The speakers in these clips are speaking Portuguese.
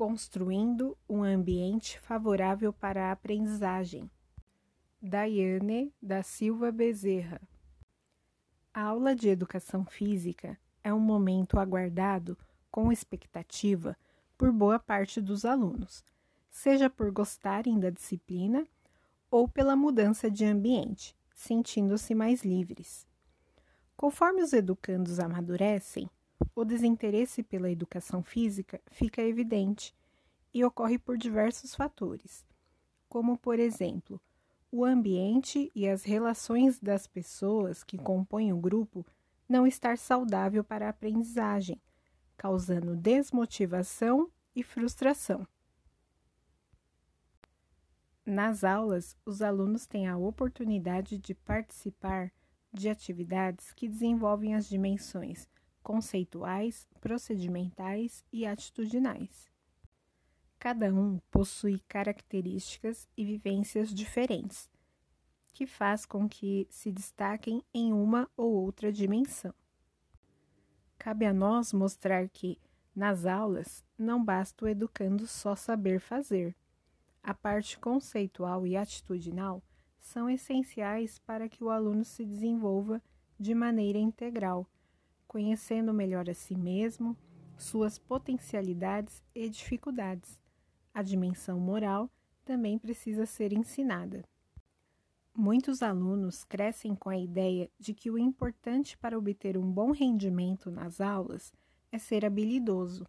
construindo um ambiente favorável para a aprendizagem. Daiane da Silva Bezerra. A aula de educação física é um momento aguardado com expectativa por boa parte dos alunos, seja por gostarem da disciplina ou pela mudança de ambiente, sentindo-se mais livres. Conforme os educandos amadurecem, o desinteresse pela educação física fica evidente e ocorre por diversos fatores, como, por exemplo, o ambiente e as relações das pessoas que compõem o grupo não estar saudável para a aprendizagem, causando desmotivação e frustração. Nas aulas, os alunos têm a oportunidade de participar de atividades que desenvolvem as dimensões conceituais, procedimentais e atitudinais. Cada um possui características e vivências diferentes, que faz com que se destaquem em uma ou outra dimensão. Cabe a nós mostrar que, nas aulas, não basta o educando só saber fazer. A parte conceitual e atitudinal são essenciais para que o aluno se desenvolva de maneira integral conhecendo melhor a si mesmo, suas potencialidades e dificuldades. A dimensão moral também precisa ser ensinada. Muitos alunos crescem com a ideia de que o importante para obter um bom rendimento nas aulas é ser habilidoso,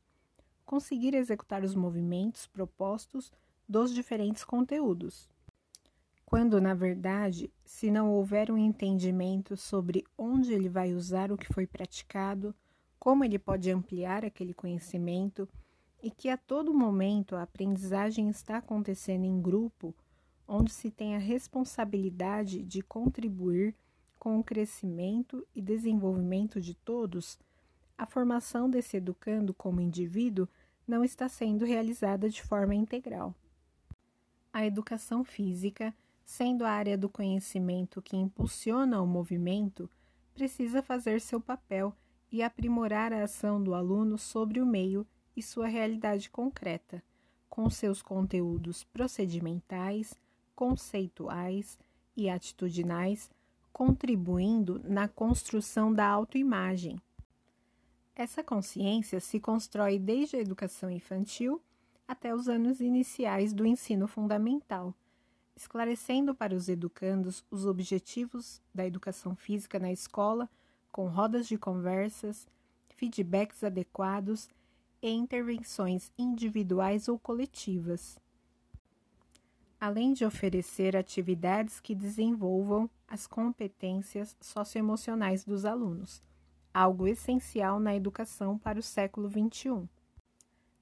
conseguir executar os movimentos propostos dos diferentes conteúdos quando, na verdade, se não houver um entendimento sobre onde ele vai usar o que foi praticado, como ele pode ampliar aquele conhecimento e que a todo momento a aprendizagem está acontecendo em grupo, onde se tem a responsabilidade de contribuir com o crescimento e desenvolvimento de todos, a formação desse educando como indivíduo não está sendo realizada de forma integral. A educação física sendo a área do conhecimento que impulsiona o movimento, precisa fazer seu papel e aprimorar a ação do aluno sobre o meio e sua realidade concreta, com seus conteúdos procedimentais, conceituais e atitudinais, contribuindo na construção da autoimagem. Essa consciência se constrói desde a educação infantil até os anos iniciais do ensino fundamental esclarecendo para os educandos os objetivos da educação física na escola, com rodas de conversas, feedbacks adequados e intervenções individuais ou coletivas. Além de oferecer atividades que desenvolvam as competências socioemocionais dos alunos, algo essencial na educação para o século XXI.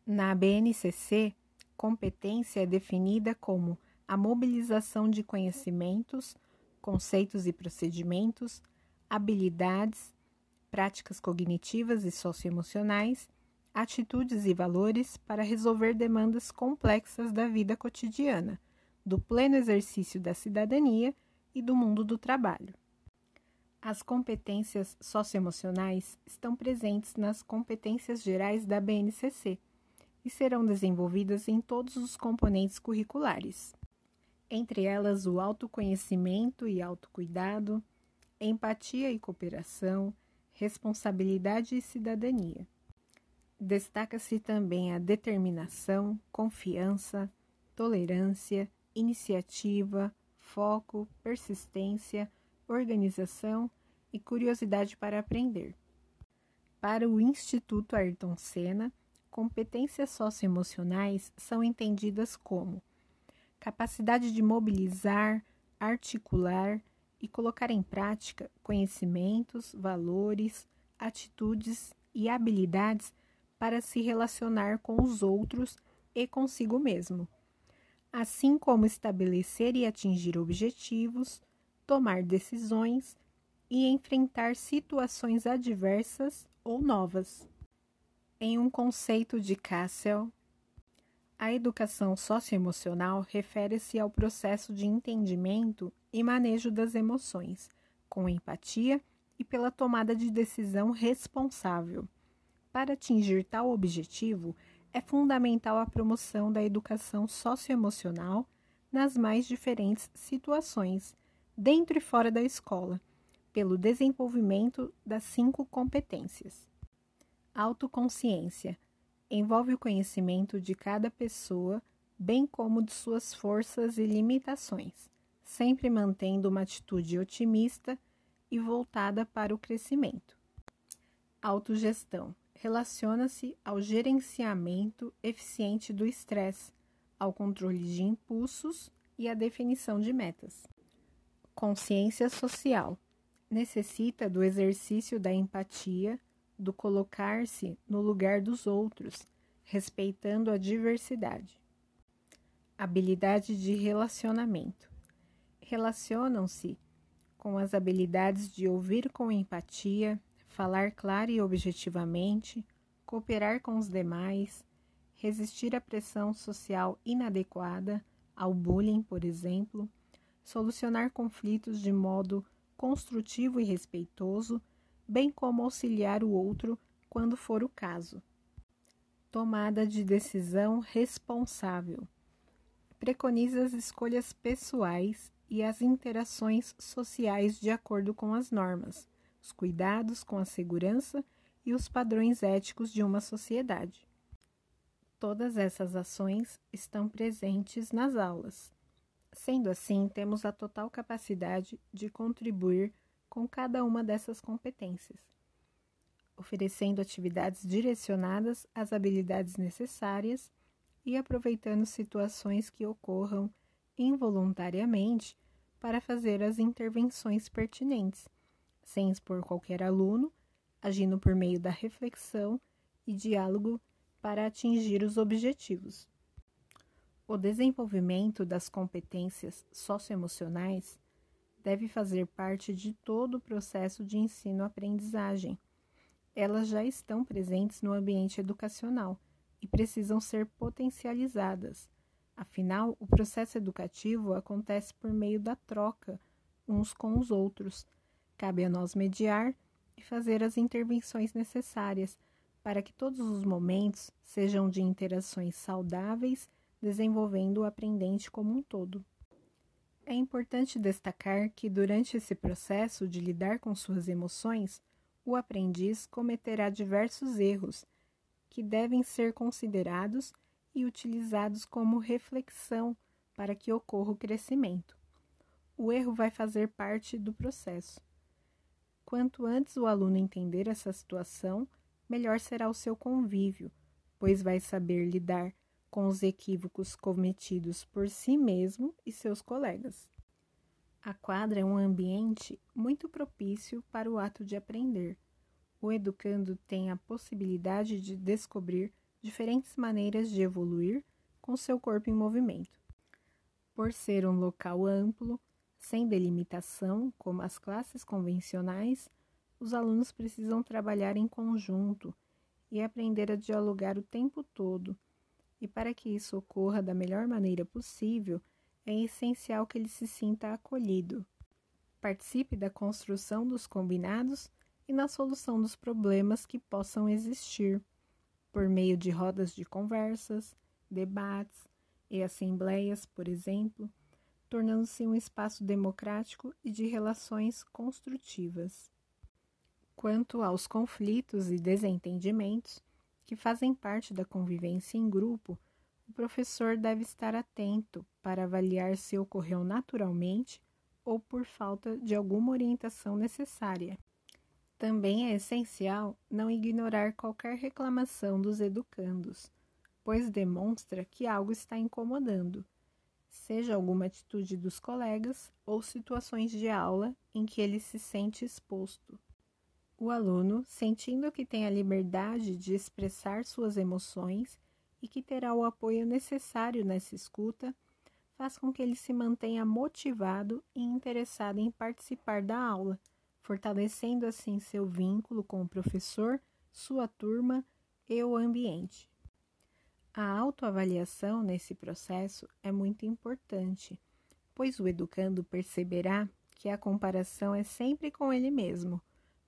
Na BNCC, competência é definida como a mobilização de conhecimentos, conceitos e procedimentos, habilidades, práticas cognitivas e socioemocionais, atitudes e valores para resolver demandas complexas da vida cotidiana, do pleno exercício da cidadania e do mundo do trabalho. As competências socioemocionais estão presentes nas competências gerais da BNCC e serão desenvolvidas em todos os componentes curriculares entre elas o autoconhecimento e autocuidado, empatia e cooperação, responsabilidade e cidadania. Destaca-se também a determinação, confiança, tolerância, iniciativa, foco, persistência, organização e curiosidade para aprender. Para o Instituto Ayrton Senna, competências socioemocionais são entendidas como capacidade de mobilizar, articular e colocar em prática conhecimentos, valores, atitudes e habilidades para se relacionar com os outros e consigo mesmo, assim como estabelecer e atingir objetivos, tomar decisões e enfrentar situações adversas ou novas. Em um conceito de Cassel, a educação socioemocional refere-se ao processo de entendimento e manejo das emoções, com empatia e pela tomada de decisão responsável. Para atingir tal objetivo, é fundamental a promoção da educação socioemocional nas mais diferentes situações, dentro e fora da escola, pelo desenvolvimento das cinco competências. Autoconsciência envolve o conhecimento de cada pessoa, bem como de suas forças e limitações, sempre mantendo uma atitude otimista e voltada para o crescimento. Autogestão relaciona-se ao gerenciamento eficiente do estresse, ao controle de impulsos e à definição de metas. Consciência social necessita do exercício da empatia, do colocar-se no lugar dos outros, respeitando a diversidade. Habilidade de relacionamento relacionam-se com as habilidades de ouvir com empatia, falar claro e objetivamente, cooperar com os demais, resistir à pressão social inadequada, ao bullying, por exemplo, solucionar conflitos de modo construtivo e respeitoso, bem como auxiliar o outro quando for o caso. Tomada de decisão responsável. Preconiza as escolhas pessoais e as interações sociais de acordo com as normas, os cuidados com a segurança e os padrões éticos de uma sociedade. Todas essas ações estão presentes nas aulas. Sendo assim, temos a total capacidade de contribuir com cada uma dessas competências, oferecendo atividades direcionadas às habilidades necessárias e aproveitando situações que ocorram involuntariamente para fazer as intervenções pertinentes sem expor qualquer aluno, agindo por meio da reflexão e diálogo para atingir os objetivos. O desenvolvimento das competências socioemocionais deve fazer parte de todo o processo de ensino-aprendizagem. Elas já estão presentes no ambiente educacional e precisam ser potencializadas. Afinal, o processo educativo acontece por meio da troca uns com os outros Cabe a nós mediar e fazer as intervenções necessárias para que todos os momentos sejam de interações saudáveis, desenvolvendo o aprendente como um todo. É importante destacar que, durante esse processo de lidar com suas emoções, o aprendiz cometerá diversos erros que devem ser considerados e utilizados como reflexão para que ocorra o crescimento. O erro vai fazer parte do processo. Quanto antes o aluno entender essa situação, melhor será o seu convívio, pois vai saber lidar com os equívocos cometidos por si mesmo e seus colegas. A quadra é um ambiente muito propício para o ato de aprender. O educando tem a possibilidade de descobrir diferentes maneiras de evoluir com seu corpo em movimento. Por ser um local amplo, sem delimitação, como as classes convencionais, os alunos precisam trabalhar em conjunto e aprender a dialogar o tempo todo. E para que isso ocorra da melhor maneira possível, é essencial que ele se sinta acolhido. Participe da construção dos combinados e na solução dos problemas que possam existir, por meio de rodas de conversas, debates e assembleias, por exemplo tornando-se um espaço democrático e de relações construtivas. Quanto aos conflitos e desentendimentos, que fazem parte da convivência em grupo, o professor deve estar atento para avaliar se ocorreu naturalmente ou por falta de alguma orientação necessária. Também é essencial não ignorar qualquer reclamação dos educandos, pois demonstra que algo está incomodando seja alguma atitude dos colegas ou situações de aula em que ele se sente exposto. O aluno, sentindo que tem a liberdade de expressar suas emoções e que terá o apoio necessário nessa escuta, faz com que ele se mantenha motivado e interessado em participar da aula, fortalecendo assim seu vínculo com o professor, sua turma e o ambiente. A autoavaliação nesse processo é muito importante, pois o educando perceberá que a comparação é sempre com ele mesmo,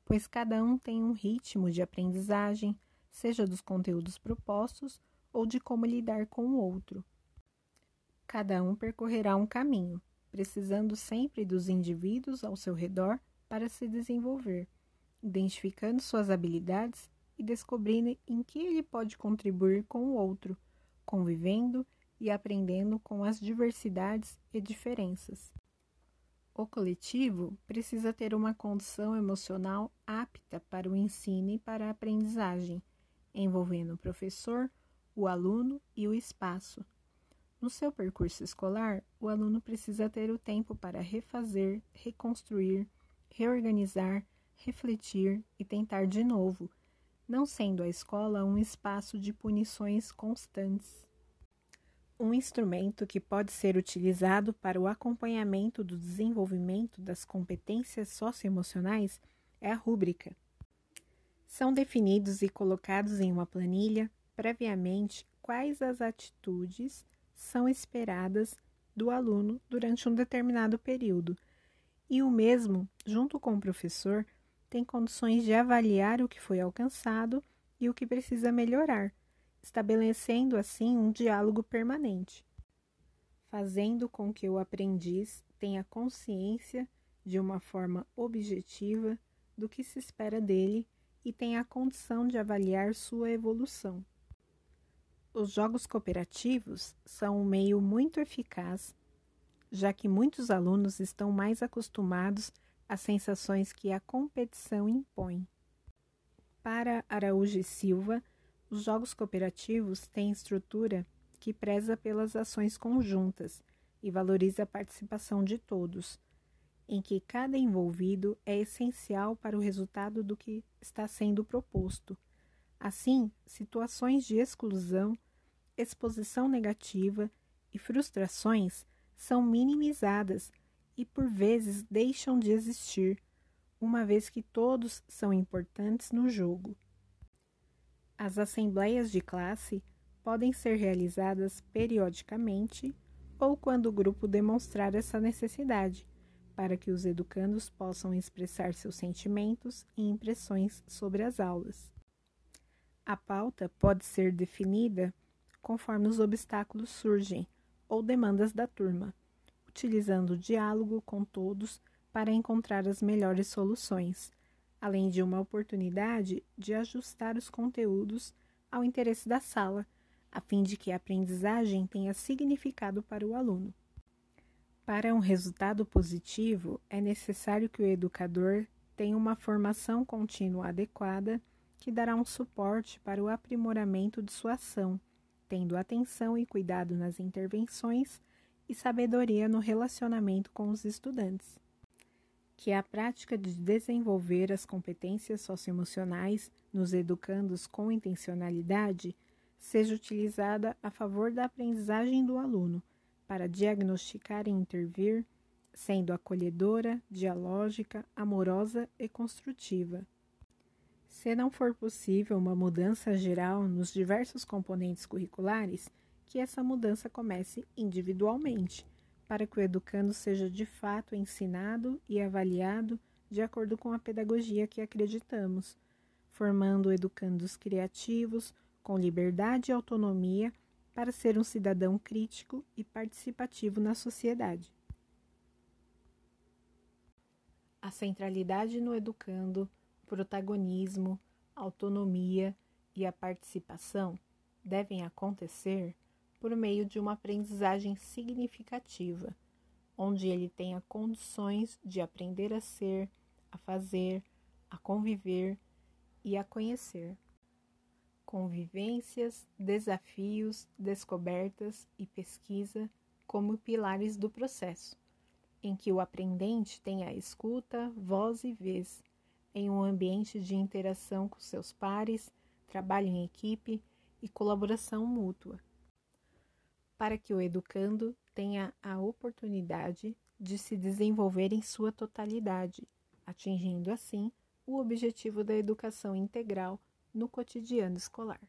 pois cada um tem um ritmo de aprendizagem, seja dos conteúdos propostos ou de como lidar com o outro. Cada um percorrerá um caminho, precisando sempre dos indivíduos ao seu redor para se desenvolver, identificando suas habilidades e descobrindo em que ele pode contribuir com o outro, convivendo e aprendendo com as diversidades e diferenças. O coletivo precisa ter uma condição emocional apta para o ensino e para a aprendizagem, envolvendo o professor, o aluno e o espaço. No seu percurso escolar, o aluno precisa ter o tempo para refazer, reconstruir, reorganizar, refletir e tentar de novo, não sendo a escola um espaço de punições constantes. Um instrumento que pode ser utilizado para o acompanhamento do desenvolvimento das competências socioemocionais é a rúbrica. São definidos e colocados em uma planilha previamente quais as atitudes são esperadas do aluno durante um determinado período, e o mesmo, junto com o professor, tem condições de avaliar o que foi alcançado e o que precisa melhorar estabelecendo assim um diálogo permanente, fazendo com que o aprendiz tenha consciência de uma forma objetiva do que se espera dele e tenha a condição de avaliar sua evolução. Os jogos cooperativos são um meio muito eficaz, já que muitos alunos estão mais acostumados às sensações que a competição impõe. Para Araújo e Silva, os jogos cooperativos têm estrutura que preza pelas ações conjuntas e valoriza a participação de todos, em que cada envolvido é essencial para o resultado do que está sendo proposto. Assim, situações de exclusão, exposição negativa e frustrações são minimizadas e por vezes deixam de existir, uma vez que todos são importantes no jogo. As assembleias de classe podem ser realizadas periodicamente ou quando o grupo demonstrar essa necessidade, para que os educandos possam expressar seus sentimentos e impressões sobre as aulas. A pauta pode ser definida conforme os obstáculos surgem ou demandas da turma, utilizando o diálogo com todos para encontrar as melhores soluções além de uma oportunidade de ajustar os conteúdos ao interesse da sala, a fim de que a aprendizagem tenha significado para o aluno. Para um resultado positivo, é necessário que o educador tenha uma formação contínua adequada que dará um suporte para o aprimoramento de sua ação, tendo atenção e cuidado nas intervenções e sabedoria no relacionamento com os estudantes que a prática de desenvolver as competências socioemocionais nos educandos com intencionalidade seja utilizada a favor da aprendizagem do aluno, para diagnosticar e intervir, sendo acolhedora, dialógica, amorosa e construtiva. Se não for possível uma mudança geral nos diversos componentes curriculares, que essa mudança comece individualmente para que o educando seja de fato ensinado e avaliado de acordo com a pedagogia que acreditamos, formando educandos criativos, com liberdade e autonomia para ser um cidadão crítico e participativo na sociedade. A centralidade no educando, protagonismo, autonomia e a participação devem acontecer por meio de uma aprendizagem significativa, onde ele tenha condições de aprender a ser, a fazer, a conviver e a conhecer. Convivências, desafios, descobertas e pesquisa como pilares do processo, em que o aprendente tenha escuta, voz e vez, em um ambiente de interação com seus pares, trabalho em equipe e colaboração mútua para que o educando tenha a oportunidade de se desenvolver em sua totalidade, atingindo assim o objetivo da educação integral no cotidiano escolar.